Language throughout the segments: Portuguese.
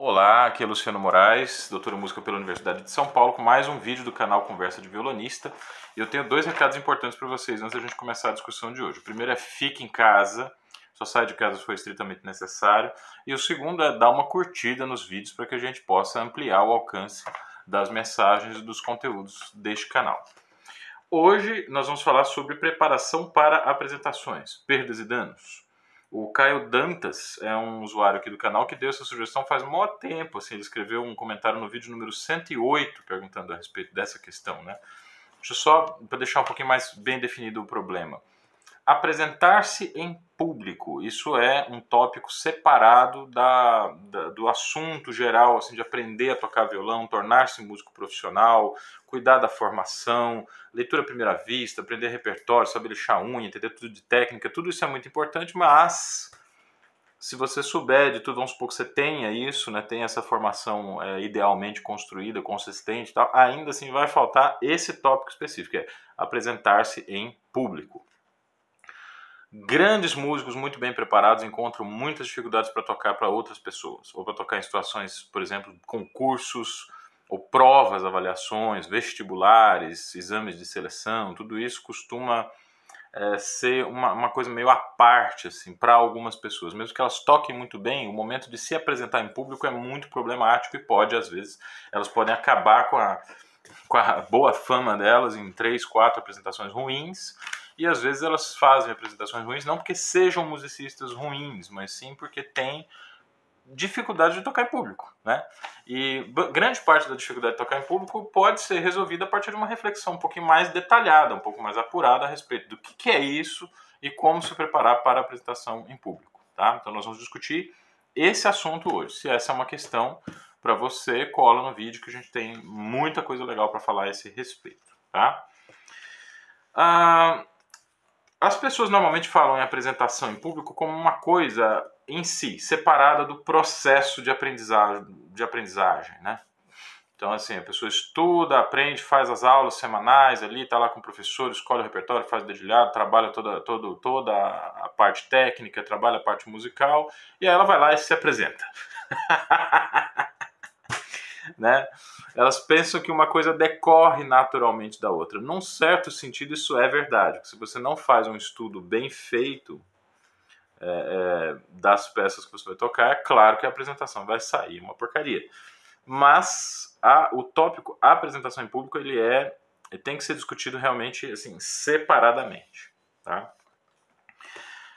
Olá, aqui é Luciano Moraes, doutor em música pela Universidade de São Paulo, com mais um vídeo do canal Conversa de Violonista. E eu tenho dois recados importantes para vocês antes da gente começar a discussão de hoje. O primeiro é fique em casa, só sai de casa se for estritamente necessário. E o segundo é dar uma curtida nos vídeos para que a gente possa ampliar o alcance das mensagens e dos conteúdos deste canal. Hoje nós vamos falar sobre preparação para apresentações, perdas e danos. O Caio Dantas é um usuário aqui do canal que deu essa sugestão faz um maior tempo. Assim, ele escreveu um comentário no vídeo número 108 perguntando a respeito dessa questão. Né? Deixa eu só para deixar um pouquinho mais bem definido o problema. Apresentar-se em público, isso é um tópico separado da, da, do assunto geral, assim, de aprender a tocar violão, tornar-se músico profissional, cuidar da formação, leitura à primeira vista, aprender repertório, saber lixar unha, entender tudo de técnica, tudo isso é muito importante, mas se você souber de tudo, vamos supor que você tenha isso, né, tenha essa formação é, idealmente construída, consistente tal, ainda assim vai faltar esse tópico específico, é apresentar-se em público. Grandes músicos muito bem preparados encontram muitas dificuldades para tocar para outras pessoas, ou para tocar em situações, por exemplo, concursos ou provas, avaliações, vestibulares, exames de seleção, tudo isso costuma é, ser uma, uma, coisa meio à parte assim, para algumas pessoas. Mesmo que elas toquem muito bem, o momento de se apresentar em público é muito problemático e pode, às vezes, elas podem acabar com a, com a boa fama delas em três, quatro apresentações ruins e às vezes elas fazem apresentações ruins não porque sejam musicistas ruins, mas sim porque têm dificuldade de tocar em público, né? E grande parte da dificuldade de tocar em público pode ser resolvida a partir de uma reflexão um pouquinho mais detalhada, um pouco mais apurada a respeito do que, que é isso e como se preparar para a apresentação em público, tá? Então nós vamos discutir esse assunto hoje. Se essa é uma questão para você, cola no vídeo que a gente tem muita coisa legal para falar a esse respeito, tá? Ah, as pessoas normalmente falam em apresentação em público como uma coisa em si, separada do processo de aprendizagem, de aprendizagem né? Então, assim, a pessoa estuda, aprende, faz as aulas semanais ali, está lá com o professor, escolhe o repertório, faz o dedilhado, trabalha toda, toda, toda a parte técnica, trabalha a parte musical, e aí ela vai lá e se apresenta. né? Elas pensam que uma coisa decorre naturalmente da outra. Num certo sentido, isso é verdade. Se você não faz um estudo bem feito é, é, das peças que você vai tocar, é claro que a apresentação vai sair uma porcaria. Mas a, o tópico a apresentação em público ele é ele tem que ser discutido realmente assim separadamente, tá?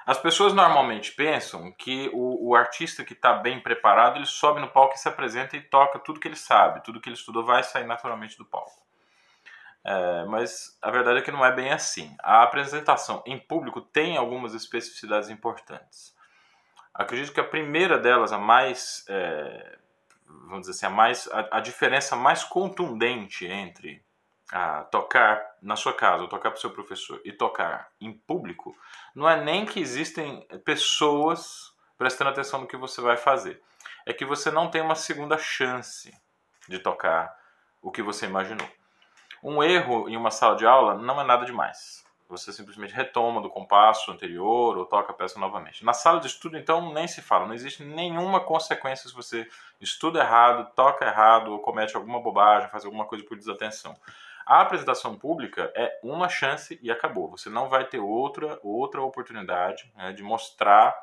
As pessoas normalmente pensam que o, o artista que está bem preparado, ele sobe no palco e se apresenta e toca tudo que ele sabe, tudo que ele estudou vai sair naturalmente do palco. É, mas a verdade é que não é bem assim. A apresentação em público tem algumas especificidades importantes. Acredito que a primeira delas, a mais, é, vamos dizer assim, a, mais, a, a diferença mais contundente entre a tocar na sua casa, ou tocar para o seu professor e tocar em público, não é nem que existem pessoas prestando atenção no que você vai fazer. É que você não tem uma segunda chance de tocar o que você imaginou. Um erro em uma sala de aula não é nada demais. Você simplesmente retoma do compasso anterior ou toca a peça novamente. Na sala de estudo, então, nem se fala. Não existe nenhuma consequência se você estuda errado, toca errado ou comete alguma bobagem, faz alguma coisa por desatenção. A apresentação pública é uma chance e acabou. Você não vai ter outra, outra oportunidade né, de mostrar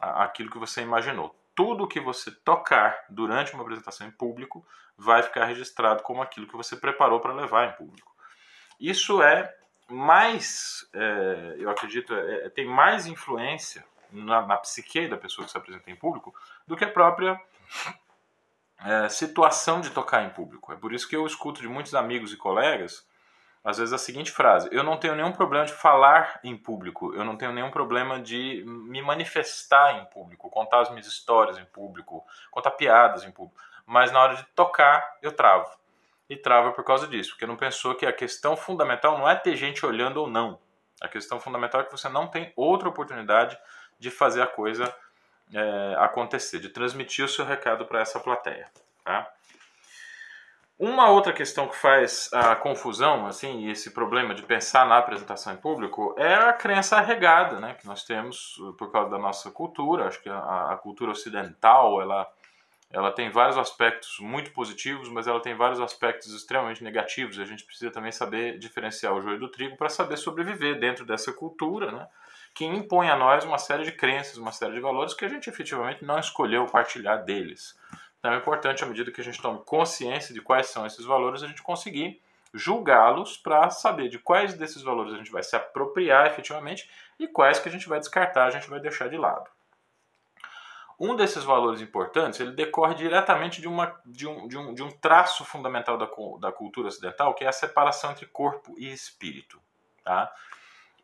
aquilo que você imaginou. Tudo que você tocar durante uma apresentação em público vai ficar registrado como aquilo que você preparou para levar em público. Isso é mais, é, eu acredito, é, é tem mais influência na, na psique da pessoa que se apresenta em público do que a própria é, situação de tocar em público. É por isso que eu escuto de muitos amigos e colegas, às vezes, a seguinte frase: Eu não tenho nenhum problema de falar em público, eu não tenho nenhum problema de me manifestar em público, contar as minhas histórias em público, contar piadas em público, mas na hora de tocar, eu travo. E trava por causa disso, porque não pensou que a questão fundamental não é ter gente olhando ou não. A questão fundamental é que você não tem outra oportunidade de fazer a coisa é, acontecer, de transmitir o seu recado para essa plateia. Tá? Uma outra questão que faz a confusão, assim, e esse problema de pensar na apresentação em público é a crença arregada, né, que nós temos por causa da nossa cultura. Acho que a, a cultura ocidental ela ela tem vários aspectos muito positivos, mas ela tem vários aspectos extremamente negativos. A gente precisa também saber diferenciar o joio do trigo para saber sobreviver dentro dessa cultura, né? Que impõe a nós uma série de crenças, uma série de valores que a gente efetivamente não escolheu partilhar deles. Então é importante, à medida que a gente tome consciência de quais são esses valores, a gente conseguir julgá-los para saber de quais desses valores a gente vai se apropriar efetivamente e quais que a gente vai descartar, a gente vai deixar de lado. Um desses valores importantes, ele decorre diretamente de, uma, de, um, de, um, de um traço fundamental da, da cultura ocidental, que é a separação entre corpo e espírito. Tá?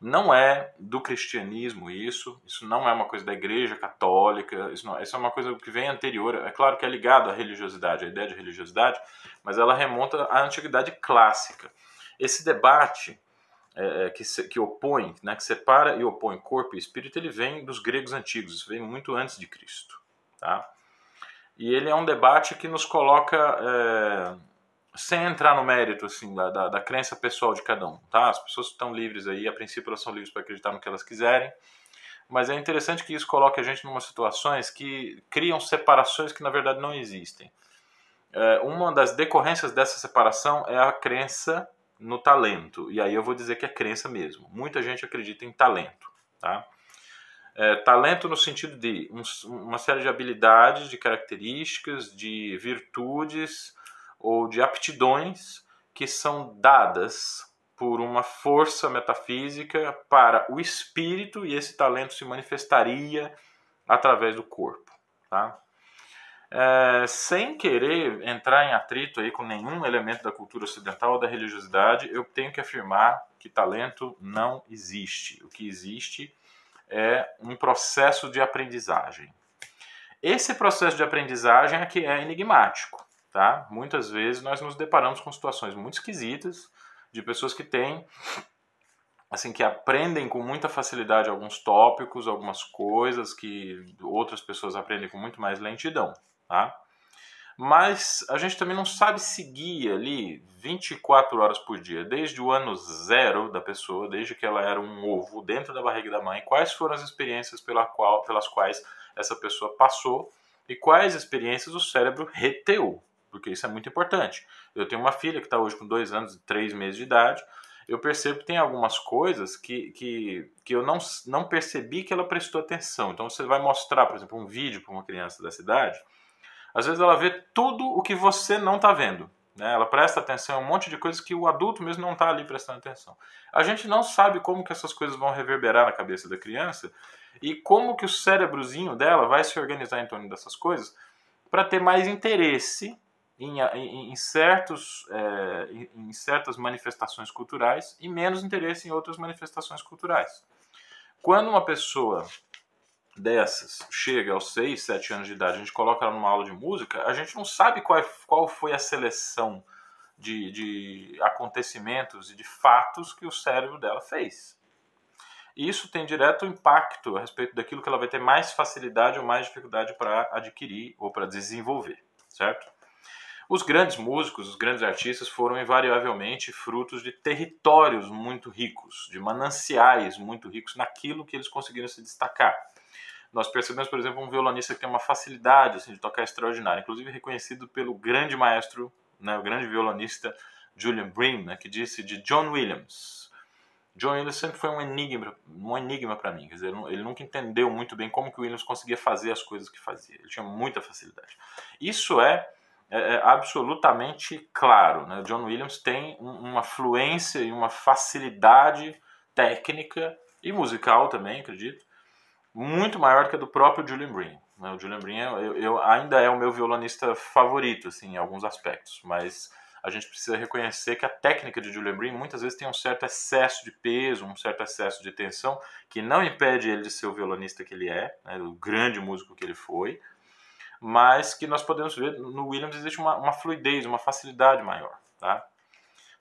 Não é do cristianismo isso, isso não é uma coisa da igreja católica, isso, não, isso é uma coisa que vem anterior, é claro que é ligado à religiosidade, à ideia de religiosidade, mas ela remonta à antiguidade clássica. Esse debate é, é, que, se, que opõe, né, que separa e opõe corpo e espírito, ele vem dos gregos antigos, vem muito antes de Cristo. Tá? E ele é um debate que nos coloca, é, sem entrar no mérito assim, da, da, da, crença pessoal de cada um. Tá? As pessoas estão livres aí, a princípio elas são livres para acreditar no que elas quiserem, mas é interessante que isso coloque a gente em situações que criam separações que na verdade não existem. É, uma das decorrências dessa separação é a crença no talento. E aí eu vou dizer que é crença mesmo. Muita gente acredita em talento. Tá? É, talento no sentido de um, uma série de habilidades, de características, de virtudes ou de aptidões que são dadas por uma força metafísica para o espírito e esse talento se manifestaria através do corpo. Tá? é, sem querer entrar em atrito aí com nenhum elemento da cultura ocidental ou da religiosidade, eu tenho que afirmar que talento não existe. O que existe é um processo de aprendizagem. Esse processo de aprendizagem é que é enigmático, tá? Muitas vezes nós nos deparamos com situações muito esquisitas de pessoas que têm assim que aprendem com muita facilidade alguns tópicos, algumas coisas que outras pessoas aprendem com muito mais lentidão. Tá? Mas a gente também não sabe seguir ali 24 horas por dia, desde o ano zero da pessoa, desde que ela era um ovo dentro da barriga da mãe, quais foram as experiências pela qual, pelas quais essa pessoa passou e quais experiências o cérebro reteu, porque isso é muito importante. Eu tenho uma filha que está hoje com dois anos e três meses de idade, eu percebo que tem algumas coisas que, que, que eu não, não percebi que ela prestou atenção. Então você vai mostrar, por exemplo, um vídeo para uma criança dessa idade às vezes ela vê tudo o que você não está vendo. Né? Ela presta atenção a um monte de coisas que o adulto mesmo não está ali prestando atenção. A gente não sabe como que essas coisas vão reverberar na cabeça da criança e como que o cérebrozinho dela vai se organizar em torno dessas coisas para ter mais interesse em, em, em certos, é, em, certas manifestações culturais e menos interesse em outras manifestações culturais. Quando uma pessoa dessas chega aos 6, 7 anos de idade, a gente coloca ela numa aula de música, a gente não sabe qual, é, qual foi a seleção de, de acontecimentos e de fatos que o cérebro dela fez. E isso tem direto impacto a respeito daquilo que ela vai ter mais facilidade ou mais dificuldade para adquirir ou para desenvolver, certo? Os grandes músicos, os grandes artistas foram invariavelmente frutos de territórios muito ricos, de mananciais muito ricos naquilo que eles conseguiram se destacar nós percebemos, por exemplo, um violonista que tem uma facilidade assim, de tocar extraordinária, inclusive reconhecido pelo grande maestro, né, o grande violonista Julian Bream, né, que disse de John Williams. John Williams sempre foi um enigma, um enigma para mim, quer dizer, ele nunca entendeu muito bem como que o Williams conseguia fazer as coisas que fazia. Ele tinha muita facilidade. Isso é, é, é absolutamente claro. Né? John Williams tem uma fluência e uma facilidade técnica e musical também, acredito, muito maior que a do próprio Julian Bream. Né? O Julian Bream eu, eu, ainda é o meu violonista favorito, assim, em alguns aspectos, mas a gente precisa reconhecer que a técnica de Julian Bream muitas vezes tem um certo excesso de peso, um certo excesso de tensão, que não impede ele de ser o violonista que ele é, né, o grande músico que ele foi, mas que nós podemos ver no Williams existe uma, uma fluidez, uma facilidade maior. Tá?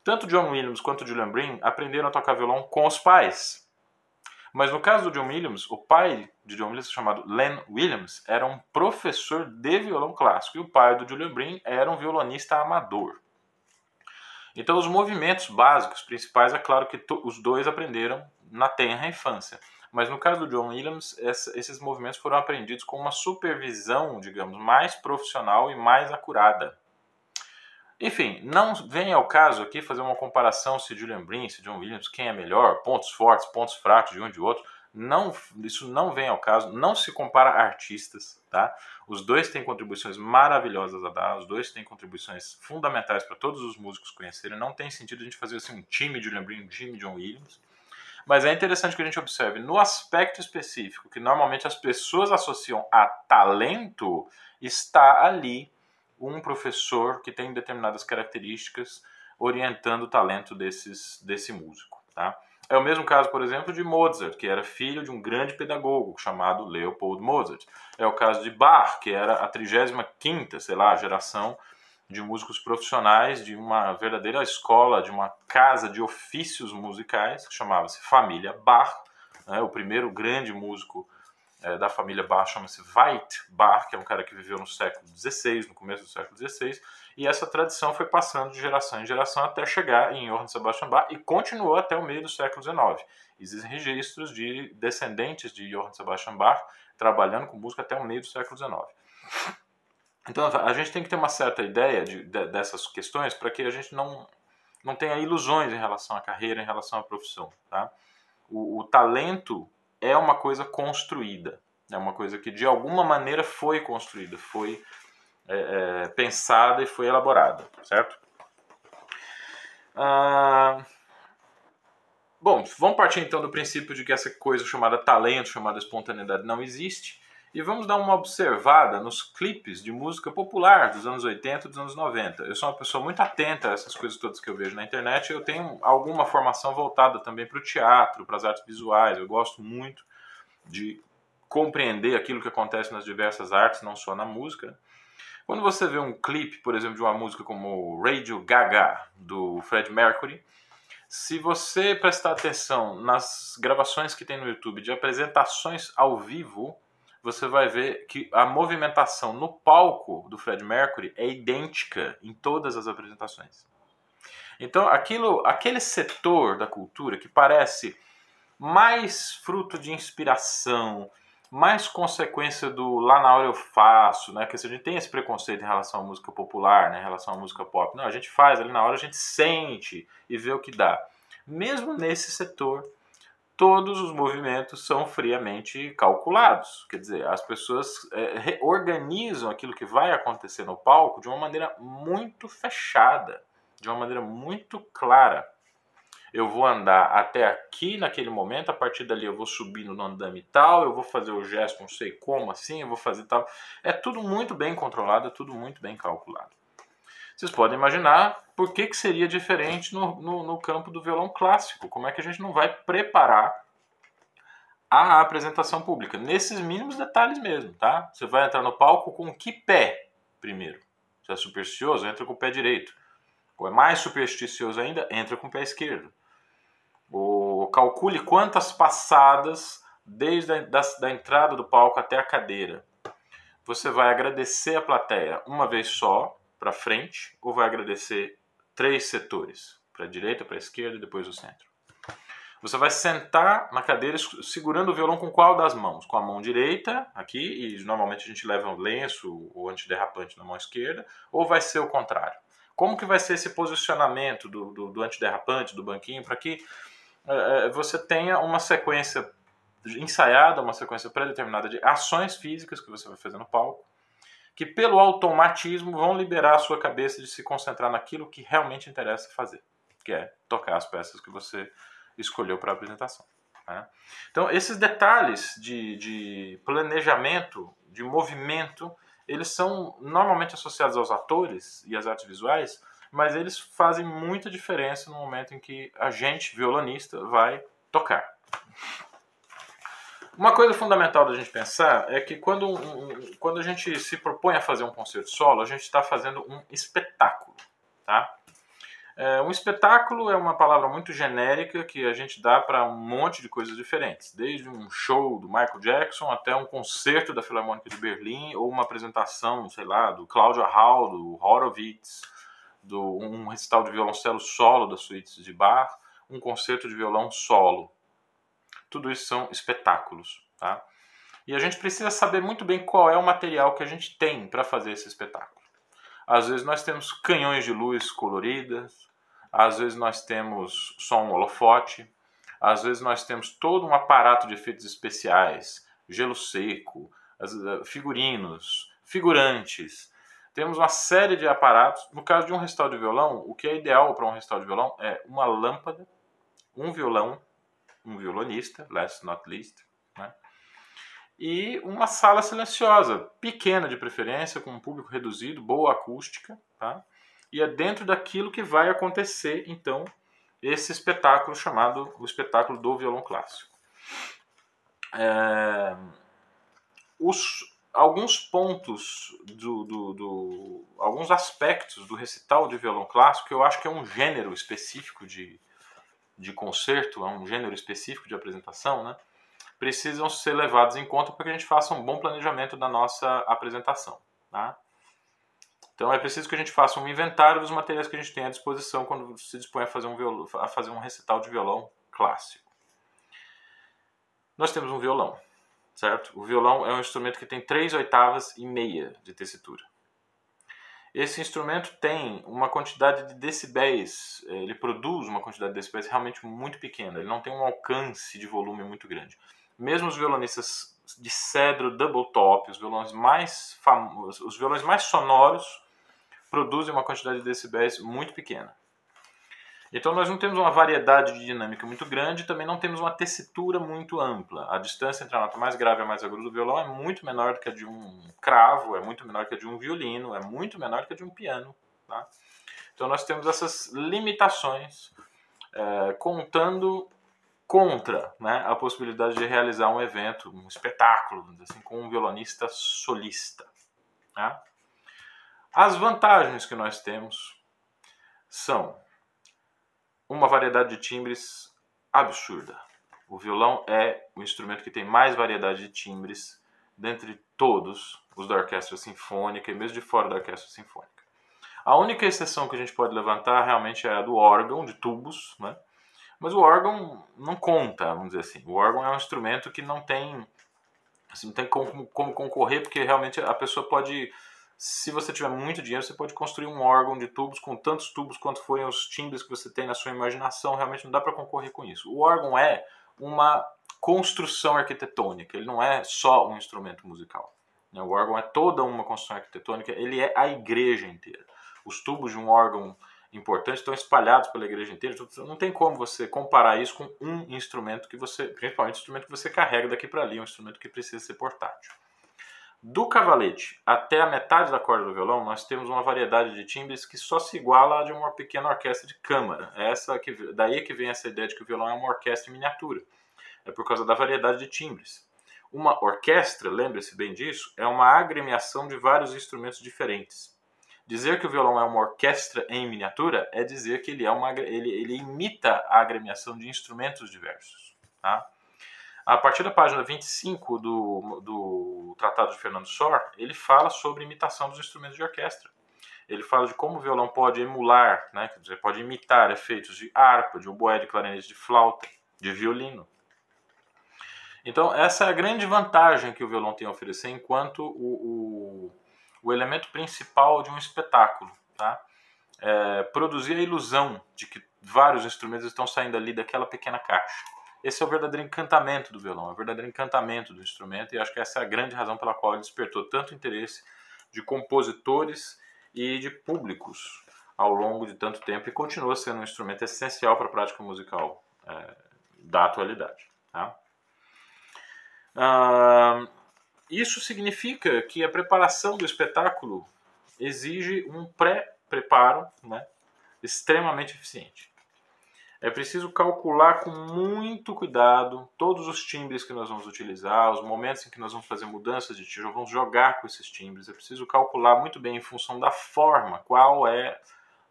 Tanto John Williams quanto Julian Bream aprenderam a tocar violão com os pais, mas no caso do John Williams, o pai de John Williams, chamado Len Williams, era um professor de violão clássico e o pai do Julian Brin era um violonista amador. Então, os movimentos básicos principais, é claro que os dois aprenderam na tenra infância. Mas no caso do John Williams, esses movimentos foram aprendidos com uma supervisão, digamos, mais profissional e mais acurada. Enfim, não vem ao caso aqui fazer uma comparação se Julian Brin, se John Williams, quem é melhor, pontos fortes, pontos fracos de um e de outro. Não, isso não vem ao caso, não se compara artistas, tá? Os dois têm contribuições maravilhosas a dar, os dois têm contribuições fundamentais para todos os músicos conhecerem. Não tem sentido a gente fazer assim um time de Julian Brin, um time John Williams. Mas é interessante que a gente observe no aspecto específico que normalmente as pessoas associam a talento, está ali um professor que tem determinadas características orientando o talento desses, desse músico. Tá? É o mesmo caso, por exemplo, de Mozart, que era filho de um grande pedagogo chamado Leopold Mozart. É o caso de Bach, que era a 35ª, sei lá, geração de músicos profissionais de uma verdadeira escola, de uma casa de ofícios musicais, que chamava-se Família Bach. Né? O primeiro grande músico é, da família Bach chama-se Veit Bach, que é um cara que viveu no século XVI, no começo do século XVI, e essa tradição foi passando de geração em geração até chegar em Johann Sebastian Bach e continuou até o meio do século XIX. Existem registros de descendentes de Johann Sebastian Bach trabalhando com música até o meio do século XIX. Então a gente tem que ter uma certa ideia de, de, dessas questões para que a gente não, não tenha ilusões em relação à carreira, em relação à profissão. Tá? O, o talento é uma coisa construída, é uma coisa que de alguma maneira foi construída, foi é, é, pensada e foi elaborada, certo? Ah, bom, vamos partir então do princípio de que essa coisa chamada talento, chamada espontaneidade, não existe. E vamos dar uma observada nos clipes de música popular dos anos 80 e dos anos 90. Eu sou uma pessoa muito atenta a essas coisas todas que eu vejo na internet. Eu tenho alguma formação voltada também para o teatro, para as artes visuais. Eu gosto muito de compreender aquilo que acontece nas diversas artes, não só na música. Quando você vê um clipe, por exemplo, de uma música como Radio Gaga, do Fred Mercury, se você prestar atenção nas gravações que tem no YouTube de apresentações ao vivo, você vai ver que a movimentação no palco do Fred Mercury é idêntica em todas as apresentações. Então, aquilo, aquele setor da cultura que parece mais fruto de inspiração, mais consequência do lá na hora eu faço, né? Que a gente tem esse preconceito em relação à música popular, né? Em relação à música pop. Não, a gente faz ali na hora, a gente sente e vê o que dá. Mesmo nesse setor, todos os movimentos são friamente calculados. Quer dizer, as pessoas é, organizam aquilo que vai acontecer no palco de uma maneira muito fechada, de uma maneira muito clara. Eu vou andar até aqui naquele momento, a partir dali eu vou subir no andame tal, eu vou fazer o gesto não sei como assim, eu vou fazer tal. É tudo muito bem controlado, é tudo muito bem calculado. Vocês podem imaginar por que, que seria diferente no, no, no campo do violão clássico. Como é que a gente não vai preparar a apresentação pública? Nesses mínimos detalhes mesmo, tá? Você vai entrar no palco com que pé primeiro? Se é supersticioso, entra com o pé direito. Ou é mais supersticioso ainda, entra com o pé esquerdo. Ou calcule quantas passadas desde a da, da entrada do palco até a cadeira. Você vai agradecer a plateia uma vez só, para frente ou vai agradecer três setores, para a direita, para a esquerda e depois o centro. Você vai sentar na cadeira segurando o violão com qual das mãos? Com a mão direita, aqui, e normalmente a gente leva um lenço ou antiderrapante na mão esquerda, ou vai ser o contrário? Como que vai ser esse posicionamento do, do, do antiderrapante, do banquinho, para que é, você tenha uma sequência ensaiada, uma sequência pré-determinada de ações físicas que você vai fazer no palco, que pelo automatismo vão liberar a sua cabeça de se concentrar naquilo que realmente interessa fazer, que é tocar as peças que você escolheu para a apresentação. Né? Então, esses detalhes de, de planejamento, de movimento, eles são normalmente associados aos atores e às artes visuais, mas eles fazem muita diferença no momento em que a gente, violonista, vai tocar. Uma coisa fundamental da gente pensar é que quando, um, quando a gente se propõe a fazer um concerto solo, a gente está fazendo um espetáculo, tá? É, um espetáculo é uma palavra muito genérica que a gente dá para um monte de coisas diferentes, desde um show do Michael Jackson até um concerto da Filarmônica de Berlim ou uma apresentação, sei lá, do Claudio Hall, do Horowitz, do, um recital de violoncelo solo da suíte de Bach, um concerto de violão solo. Tudo isso são espetáculos. Tá? E a gente precisa saber muito bem qual é o material que a gente tem para fazer esse espetáculo. Às vezes nós temos canhões de luz coloridas, às vezes nós temos só um holofote, às vezes nós temos todo um aparato de efeitos especiais, gelo seco, eh, figurinos, figurantes. Temos uma série de aparatos. No caso de um recital de violão, o que é ideal para um recital de violão é uma lâmpada, um violão, um violonista, last not least, né? e uma sala silenciosa, pequena de preferência, com um público reduzido, boa acústica, tá? e é dentro daquilo que vai acontecer, então, esse espetáculo chamado o espetáculo do violão clássico. É... Os, alguns pontos do, do, do, alguns aspectos do recital de violão clássico eu acho que é um gênero específico de, de concerto, é um gênero específico de apresentação, né? Precisam ser levados em conta para que a gente faça um bom planejamento da nossa apresentação, tá? Então é preciso que a gente faça um inventário dos materiais que a gente tem à disposição quando se dispõe a fazer um, a fazer um recital de violão clássico. Nós temos um violão certo? O violão é um instrumento que tem três oitavas e meia de tessitura. Esse instrumento tem uma quantidade de decibéis, eh, ele produz uma quantidade de decibéis realmente muito pequena, ele não tem um alcance de volume muito grande. Mesmo os violonistas de cedro double top, os violões mais famosos, os violões mais sonoros, produzem uma quantidade de decibéis muito pequena. Então nós não temos uma variedade de dinâmica muito grande, também não temos uma tessitura muito ampla. A distância entre a nota mais grave e a mais aguda do violão é muito menor do que a de um cravo, é muito menor que a de um violino, é muito menor que a de um piano. Tá? Então nós temos essas limitações é, contando contra né, a possibilidade de realizar um evento, um espetáculo, assim, com um violonista solista. Tá? As vantagens que nós temos são uma variedade de timbres absurda. O violão é o instrumento que tem mais variedade de timbres dentre todos os da orquestra sinfônica e mesmo de fora da orquestra sinfônica. A única exceção que a gente pode levantar realmente é a do órgão de tubos, né? Mas o órgão não conta, vamos dizer assim. O órgão é um instrumento que não tem, assim, não tem como, como concorrer, porque realmente a pessoa pode se você tiver muito dinheiro, você pode construir um órgão de tubos com tantos tubos quanto forem os timbres que você tem na sua imaginação. Realmente não dá para concorrer com isso. O órgão é uma construção arquitetônica, ele não é só um instrumento musical. Né? O órgão é toda uma construção arquitetônica, ele é a igreja inteira. Os tubos de um órgão importante estão espalhados pela igreja inteira. Então, não tem como você comparar isso com um instrumento que você, principalmente um instrumento que você carrega daqui para ali, um instrumento que precisa ser portátil. Do cavalete até a metade da corda do violão, nós temos uma variedade de timbres que só se iguala a de uma pequena orquestra de câmara. É essa que, daí que vem essa ideia de que o violão é uma orquestra em miniatura. É por causa da variedade de timbres. Uma orquestra, lembre-se bem disso, é uma agremiação de vários instrumentos diferentes. Dizer que o violão é uma orquestra em miniatura é dizer que ele, é uma, ele, ele imita a agremiação de instrumentos diversos. Tá? A partir da página 25 do, do Tratado de Fernando Sor, ele fala sobre imitação dos instrumentos de orquestra. Ele fala de como o violão pode emular, né, quer dizer, pode imitar efeitos de harpa, de oboé, de clarinete, de flauta, de violino. Então, essa é a grande vantagem que o violão tem a oferecer enquanto o, o, o elemento principal de um espetáculo. Tá? É produzir a ilusão de que vários instrumentos estão saindo ali daquela pequena caixa. Esse é o verdadeiro encantamento do violão, é o verdadeiro encantamento do instrumento, e acho que essa é a grande razão pela qual ele despertou tanto interesse de compositores e de públicos ao longo de tanto tempo e continua sendo um instrumento essencial para a prática musical é, da atualidade. Tá? Isso significa que a preparação do espetáculo exige um pré-preparo né, extremamente eficiente. É preciso calcular com muito cuidado todos os timbres que nós vamos utilizar, os momentos em que nós vamos fazer mudanças de timbre, vamos jogar com esses timbres. É preciso calcular muito bem em função da forma, qual é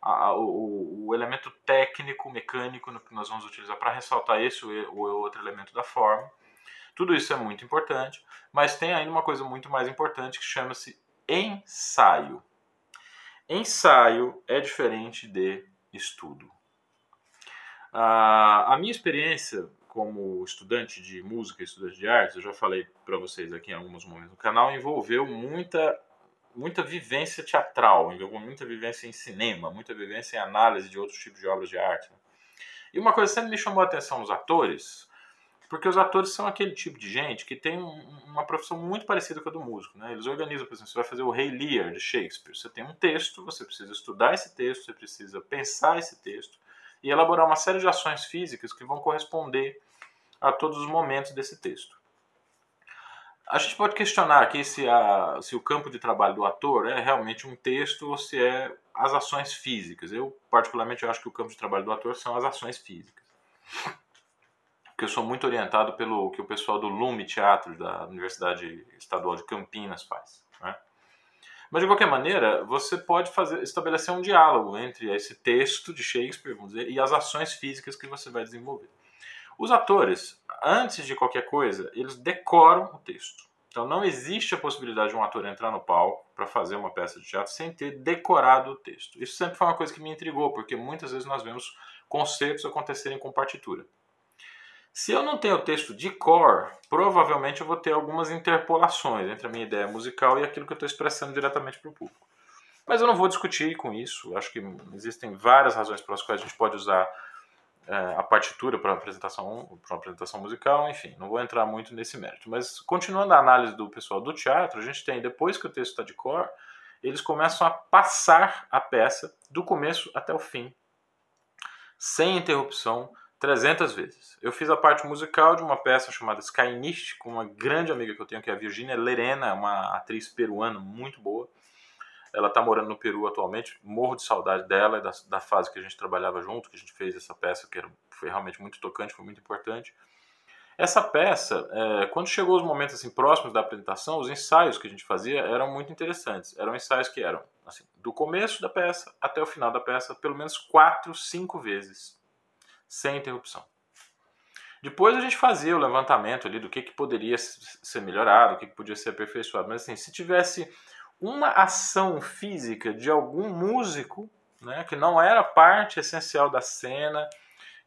a, o, o, elemento técnico, mecânico que nós vamos utilizar para ressaltar esse ou outro elemento da forma. Tudo isso é muito importante, mas tem ainda uma coisa muito mais importante que chama-se ensaio. Ensaio é diferente de estudo. A, a minha experiência como estudante de música, estudante de artes, eu já falei para vocês aqui em alguns momentos no canal, envolveu muita muita vivência teatral, envolveu muita vivência em cinema, muita vivência em análise de outros tipos de obras de arte. Né? E uma coisa sempre me chamou a atenção nos atores, porque os atores são aquele tipo de gente que tem uma profissão muito parecida com a do músico. Né? Eles organizam, por exemplo, você vai fazer o Rei Lear de Shakespeare. Você tem um texto, você precisa estudar esse texto, você precisa pensar esse texto e elaborar uma série de ações físicas que vão corresponder a todos os momentos desse texto. A gente pode questionar aqui se, a, se o campo de trabalho do ator é realmente um texto ou se é as ações físicas. Eu, particularmente, acho que o campo de trabalho do ator são as ações físicas porque eu sou muito orientado pelo que o pessoal do Lume Teatro da Universidade Estadual de Campinas faz. Mas de qualquer maneira, você pode fazer, estabelecer um diálogo entre esse texto de Shakespeare, vamos dizer, e as ações físicas que você vai desenvolver. Os atores, antes de qualquer coisa, eles decoram o texto. Então não existe a possibilidade de um ator entrar no palco para fazer uma peça de teatro sem ter decorado o texto. Isso sempre foi uma coisa que me intrigou, porque muitas vezes nós vemos concertos acontecerem com partitura. Se eu não tenho o texto de cor, provavelmente eu vou ter algumas interpolações entre a minha ideia musical e aquilo que eu estou expressando diretamente para o público. Mas eu não vou discutir com isso. Acho que existem várias razões pelas quais a gente pode usar é, a partitura para apresentação, para uma apresentação musical, enfim, não vou entrar muito nesse mérito. Mas continuando a análise do pessoal do teatro, a gente tem, depois que o texto está de cor, eles começam a passar a peça do começo até o fim, sem interrupção, 300 vezes. Eu fiz a parte musical de uma peça chamada Skynist, com uma grande amiga que eu tenho, que é a Virginia Lerena, uma atriz peruana muito boa. Ela está morando no Peru atualmente, morro de saudade dela, da, da fase que a gente trabalhava junto, que a gente fez essa peça, que era, foi realmente muito tocante, foi muito importante. Essa peça, é, quando chegou os momentos assim próximos da apresentação, os ensaios que a gente fazia eram muito interessantes. Eram ensaios que eram assim, do começo da peça até o final da peça, pelo menos quatro, cinco vezes sem interrupção. Depois a gente fazia o levantamento ali do que, que poderia ser melhorado, o que, que podia ser aperfeiçoado. Mas assim, se tivesse uma ação física de algum músico, né, que não era parte essencial da cena,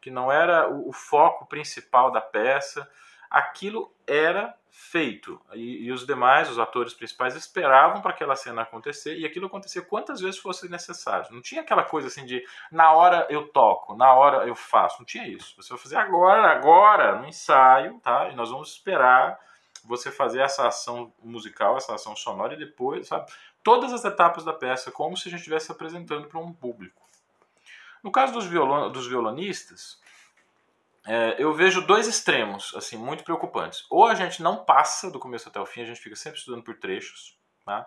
que não era o, o foco principal da peça, aquilo era feito. E, e, os demais, os atores principais, esperavam para aquela cena acontecer e aquilo acontecer quantas vezes fosse necessário. Não tinha aquela coisa assim de na hora eu toco, na hora eu faço. Não tinha isso. Você vai fazer agora, agora, no ensaio, tá? E nós vamos esperar você fazer essa ação musical, essa ação sonora e depois, sabe? Todas as etapas da peça, como se a gente estivesse apresentando para um público. No caso dos, violon, dos violonistas, é, eu vejo dois extremos, assim, muito preocupantes. Ou a gente não passa do começo até o fim, a gente fica sempre estudando por trechos, tá?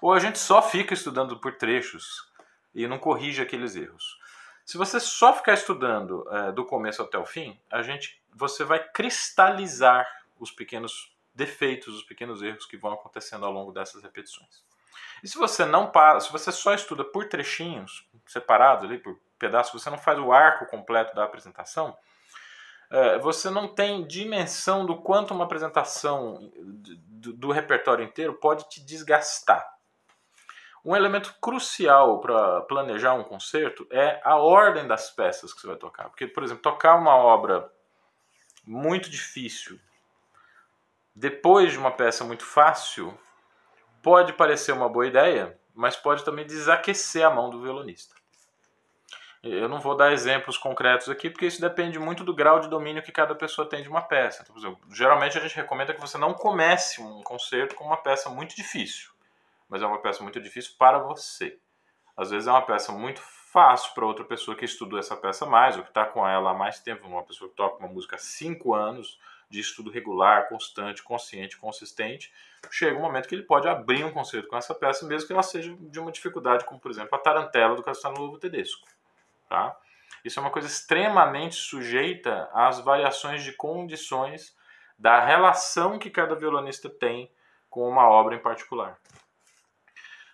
ou a gente só fica estudando por trechos e não corrige aqueles erros. Se você só ficar estudando é, do começo até o fim, a gente, você vai cristalizar os pequenos defeitos, os pequenos erros que vão acontecendo ao longo dessas repetições. E se você não para, se você só estuda por trechinhos, separados ali por pedaços, você não faz o arco completo da apresentação, você não tem dimensão do quanto uma apresentação do, do repertório inteiro pode te desgastar. Um elemento crucial para planejar um concerto é a ordem das peças que você vai tocar. Porque, por exemplo, tocar uma obra muito difícil depois de uma peça muito fácil pode parecer uma boa ideia, mas pode também desaquecer a mão do violonista. Eu não vou dar exemplos concretos aqui, porque isso depende muito do grau de domínio que cada pessoa tem de uma peça. Então, exemplo, geralmente a gente recomenda que você não comece um concerto com uma peça muito difícil, mas é uma peça muito difícil para você. Às vezes é uma peça muito fácil para outra pessoa que estudou essa peça mais, ou que está com ela há mais tempo, uma pessoa que toca uma música há cinco anos, de estudo regular, constante, consciente, consistente, chega um momento que ele pode abrir um concerto com essa peça, mesmo que ela seja de uma dificuldade, como por exemplo a tarantela do Castelo Novo Tedesco. Tá? Isso é uma coisa extremamente sujeita às variações de condições da relação que cada violonista tem com uma obra em particular.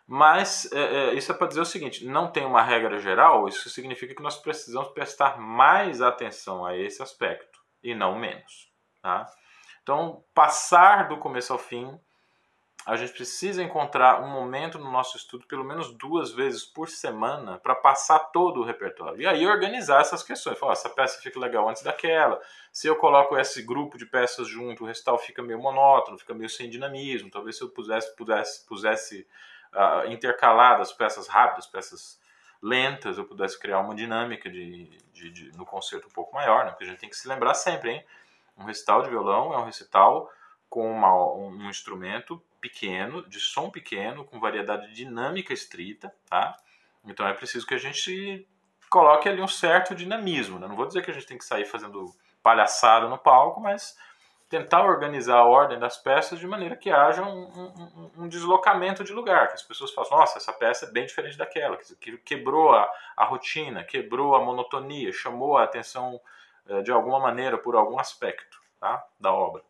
Mas é, é, isso é para dizer o seguinte: não tem uma regra geral, isso significa que nós precisamos prestar mais atenção a esse aspecto e não menos. Tá? Então, passar do começo ao fim a gente precisa encontrar um momento no nosso estudo, pelo menos duas vezes por semana, para passar todo o repertório. E aí organizar essas questões. Falar, essa peça fica legal antes daquela. Se eu coloco esse grupo de peças junto, o recital fica meio monótono, fica meio sem dinamismo. Talvez se eu pusesse, pudesse, pusesse uh, intercaladas peças rápidas, peças lentas, eu pudesse criar uma dinâmica de, de, de, no concerto um pouco maior, né? Porque a gente tem que se lembrar sempre, hein? Um recital de violão é um recital com uma, um instrumento pequeno, de som pequeno, com variedade dinâmica estrita, tá? Então é preciso que a gente coloque ali um certo dinamismo, né? Não vou dizer que a gente tem que sair fazendo palhaçada no palco, mas tentar organizar a ordem das peças de maneira que haja um, um, um, deslocamento de lugar, que as pessoas façam, nossa, essa peça é bem diferente daquela, que quebrou a, a rotina, quebrou a monotonia, chamou a atenção eh, de alguma maneira por algum aspecto tá, da obra.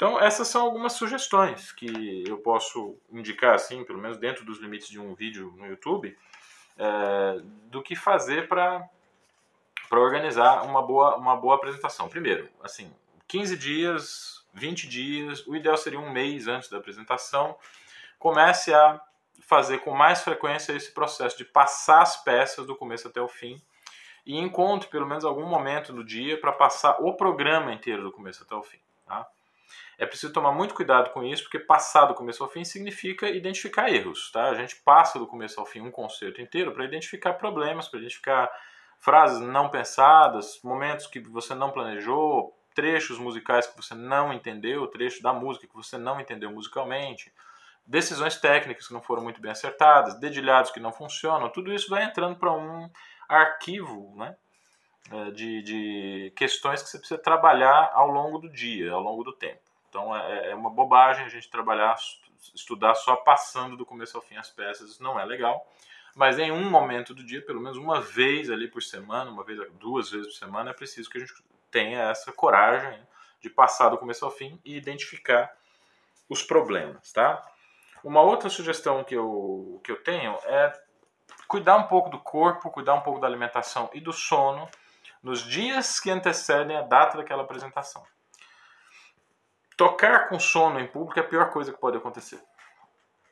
Então, essas são algumas sugestões que eu posso indicar, assim, pelo menos dentro dos limites de um vídeo no YouTube, é, do que fazer para organizar uma boa, uma boa apresentação. Primeiro, assim, 15 dias, 20 dias, o ideal seria um mês antes da apresentação. Comece a fazer com mais frequência esse processo de passar as peças do começo até o fim e encontre pelo menos algum momento do dia para passar o programa inteiro do começo até o fim. É preciso tomar muito cuidado com isso, porque passar do começo ao fim significa identificar erros. Tá? A gente passa do começo ao fim um concerto inteiro para identificar problemas, para identificar frases não pensadas, momentos que você não planejou, trechos musicais que você não entendeu, trecho da música que você não entendeu musicalmente, decisões técnicas que não foram muito bem acertadas, dedilhados que não funcionam, tudo isso vai entrando para um arquivo né, de, de questões que você precisa trabalhar ao longo do dia, ao longo do tempo. Então é, é uma bobagem a gente trabalhar, estudar só passando do começo ao fim as peças, isso não é legal. Mas em um momento do dia, pelo menos uma vez ali por semana, uma vez, duas vezes por semana, é preciso que a gente tenha essa coragem de passar do começo ao fim e identificar os problemas, tá? Uma outra sugestão que eu, que eu tenho é cuidar um pouco do corpo, cuidar um pouco da alimentação e do sono nos dias que antecedem a data daquela apresentação. Tocar com sono em público é a pior coisa que pode acontecer.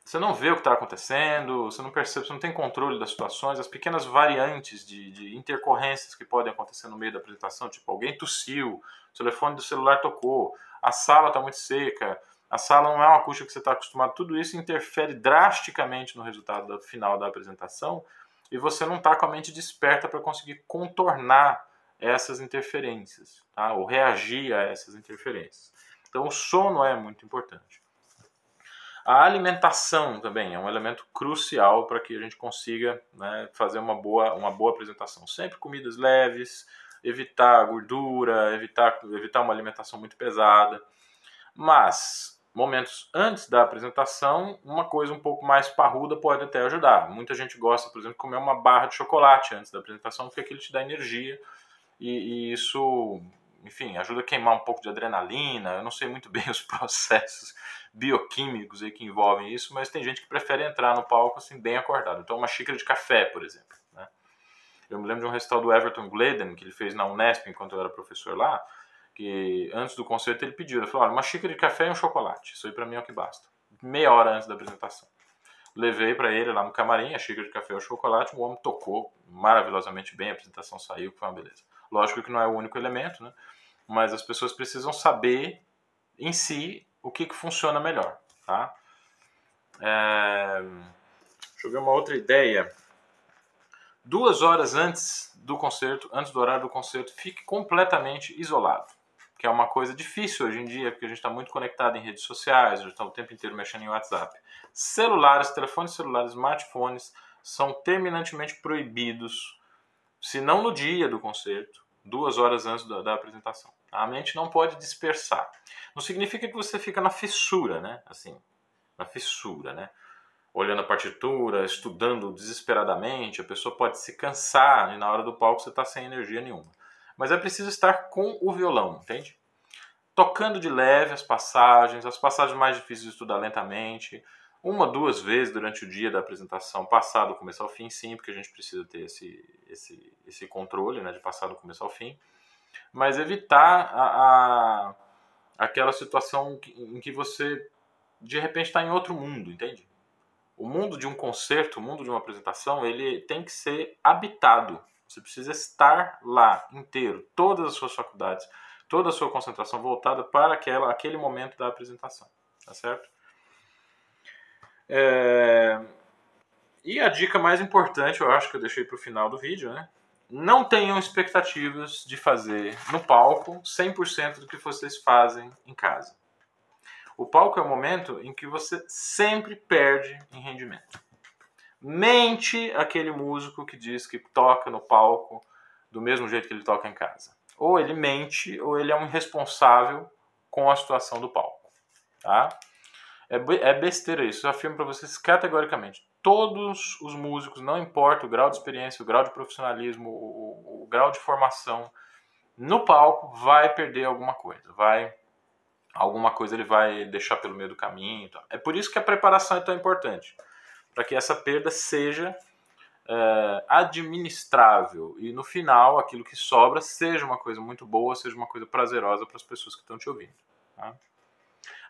Você não vê o que está acontecendo, você não percebe, você não tem controle das situações, as pequenas variantes de, de intercorrências que podem acontecer no meio da apresentação, tipo alguém tossiu, o telefone do celular tocou, a sala está muito seca, a sala não é uma acústica que você está acostumado, tudo isso interfere drasticamente no resultado final da apresentação e você não está com a mente desperta para conseguir contornar essas interferências, tá? ou reagir a essas interferências. Então, o sono é muito importante. A alimentação também é um elemento crucial para que a gente consiga né, fazer uma boa, uma boa apresentação. Sempre comidas leves, evitar gordura, evitar, evitar uma alimentação muito pesada. Mas, momentos antes da apresentação, uma coisa um pouco mais parruda pode até ajudar. Muita gente gosta, por exemplo, de comer uma barra de chocolate antes da apresentação, porque aquilo te dá energia e, e isso enfim, ajuda a queimar um pouco de adrenalina. Eu não sei muito bem os processos bioquímicos aí que envolvem isso, mas tem gente que prefere entrar no palco assim bem acordado. Então, uma xícara de café, por exemplo. Né? Eu me lembro de um recital do Everton Gleden que ele fez na Unesp enquanto eu era professor lá, que antes do concerto ele pediu, ele falou, olha, uma xícara de café e um chocolate. Isso aí para mim é o que basta. Meia hora antes da apresentação. Levei para ele lá no camarim a xícara de café e o chocolate, o homem tocou maravilhosamente bem, a apresentação saiu, foi uma beleza. Lógico que não é o único elemento, né? mas as pessoas precisam saber em si o que, que funciona melhor. Tá? É... Deixa eu ver uma outra ideia. Duas horas antes do concerto, antes do horário do concerto, fique completamente isolado. Que é uma coisa difícil hoje em dia, porque a gente está muito conectado em redes sociais, já está o tempo inteiro mexendo em WhatsApp. Celulares, telefones celulares, smartphones são terminantemente proibidos se não no dia do concerto, duas horas antes da, da, apresentação. A mente não pode dispersar. Não significa que você fica na fissura, né? Assim, na fissura, né? Olhando a partitura, estudando desesperadamente, a pessoa pode se cansar e na hora do palco você está sem energia nenhuma. Mas é preciso estar com o violão, entende? Tocando de leve as passagens, as passagens mais difíceis de estudar lentamente, uma, duas vezes durante o dia da apresentação, passar do começo ao fim, sim, porque a gente precisa ter esse, esse, esse controle né, de passar do começo ao fim, mas evitar a, a aquela situação em que você de repente está em outro mundo, entende? O mundo de um concerto, o mundo de uma apresentação, ele tem que ser habitado. Você precisa estar lá inteiro, todas as suas faculdades, toda a sua concentração voltada para aquela, aquele momento da apresentação, tá certo? É... E a dica mais importante, eu acho que eu deixei para o final do vídeo, né? Não tenham expectativas de fazer no palco 100% do que vocês fazem em casa. O palco é o momento em que você sempre perde em rendimento. Mente aquele músico que diz que toca no palco do mesmo jeito que ele toca em casa. Ou ele mente, ou ele é um irresponsável com a situação do palco. Tá? É, é besteira isso. Eu afirmo para vocês categoricamente. Todos os músicos, não importa o grau de experiência, o grau de profissionalismo, o, o, o grau de formação, no palco vai perder alguma coisa. Vai alguma coisa ele vai deixar pelo meio do caminho. É por isso que a preparação é tão importante, para que essa perda seja é, administrável e no final aquilo que sobra seja uma coisa muito boa, seja uma coisa prazerosa para as pessoas que estão te ouvindo. Tá?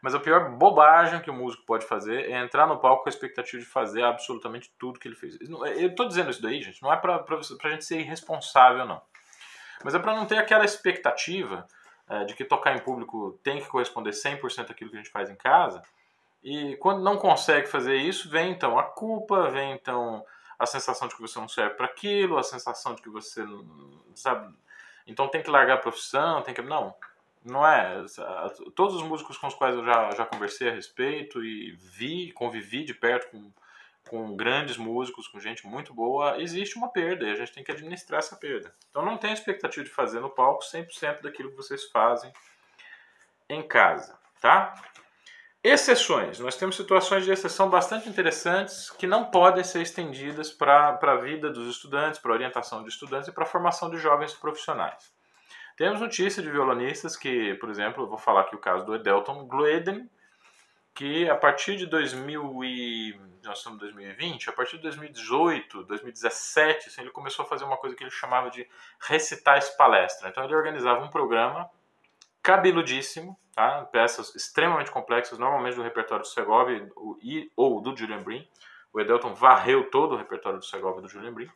Mas a pior bobagem que o músico pode fazer é entrar no palco com a expectativa de fazer absolutamente tudo que ele fez. Eu estou dizendo isso daí, gente, não é para a gente ser irresponsável, não. Mas é para não ter aquela expectativa é, de que tocar em público tem que corresponder 100% àquilo que a gente faz em casa. E quando não consegue fazer isso, vem então a culpa, vem então a sensação de que você não serve para aquilo, a sensação de que você sabe. Então tem que largar a profissão, tem que. Não, não é. Todos os músicos com os quais eu já, já conversei a respeito e vi, convivi de perto com com grandes músicos, com gente muito boa, existe uma perda e a gente tem que administrar essa perda. Então não tem expectativa de fazer no palco 100% daquilo que vocês fazem em casa, tá? Exceções. Nós temos situações de exceção bastante interessantes que não podem ser estendidas para a vida dos estudantes, para a orientação de estudantes e para a formação de jovens profissionais. Temos notícia de violonistas que, por exemplo, eu vou falar aqui o caso do Edelton Gloeden, que a partir de 2000 e nós estamos em 2020, a partir de 2018, 2017, assim, ele começou a fazer uma coisa que ele chamava de recitais palestra. Então ele organizava um programa cabeludíssimo, tá? peças extremamente complexas, normalmente do repertório do Segovia e, ou do Julian Brin. O Edelton varreu todo o repertório do Segovia e do Julian Brin.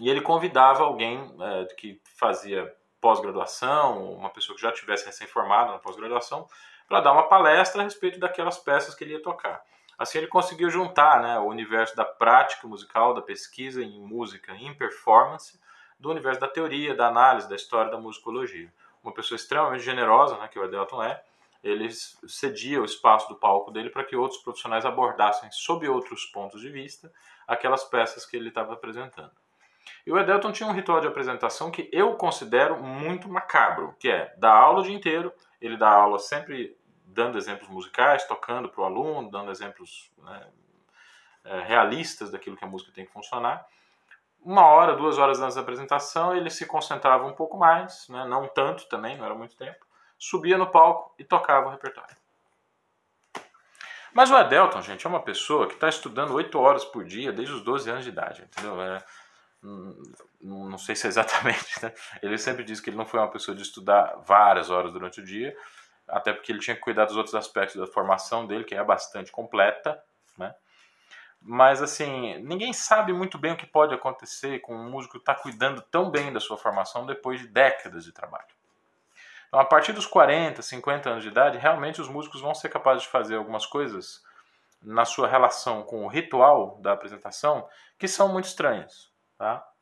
E ele convidava alguém é, que fazia pós-graduação, uma pessoa que já tivesse recém-formada na pós-graduação, para dar uma palestra a respeito daquelas peças que ele ia tocar. Assim ele conseguiu juntar né, o universo da prática musical, da pesquisa em música, em performance, do universo da teoria, da análise, da história da musicologia. Uma pessoa extremamente generosa, né, que o Adelton é, ele cedia o espaço do palco dele para que outros profissionais abordassem, sob outros pontos de vista, aquelas peças que ele estava apresentando. E o Edelton tinha um ritual de apresentação que eu considero muito macabro, que é dar aula o dia inteiro, ele dá aula sempre dando exemplos musicais, tocando para o aluno, dando exemplos né, é, realistas daquilo que a música tem que funcionar. Uma hora, duas horas antes da apresentação, ele se concentrava um pouco mais, né, não tanto também, não era muito tempo, subia no palco e tocava o repertório. Mas o Adelton, gente, é uma pessoa que está estudando oito horas por dia desde os 12 anos de idade, entendeu? Hum, não sei se é exatamente, né? Ele sempre diz que ele não foi uma pessoa de estudar várias horas durante o dia, até porque ele tinha que cuidar dos outros aspectos da formação dele, que é bastante completa, né? Mas assim, ninguém sabe muito bem o que pode acontecer com um músico que está cuidando tão bem da sua formação depois de décadas de trabalho. Então, a partir dos 40, 50 anos de idade, realmente os músicos vão ser capazes de fazer algumas coisas na sua relação com o ritual da apresentação que são muito estranhas, tá?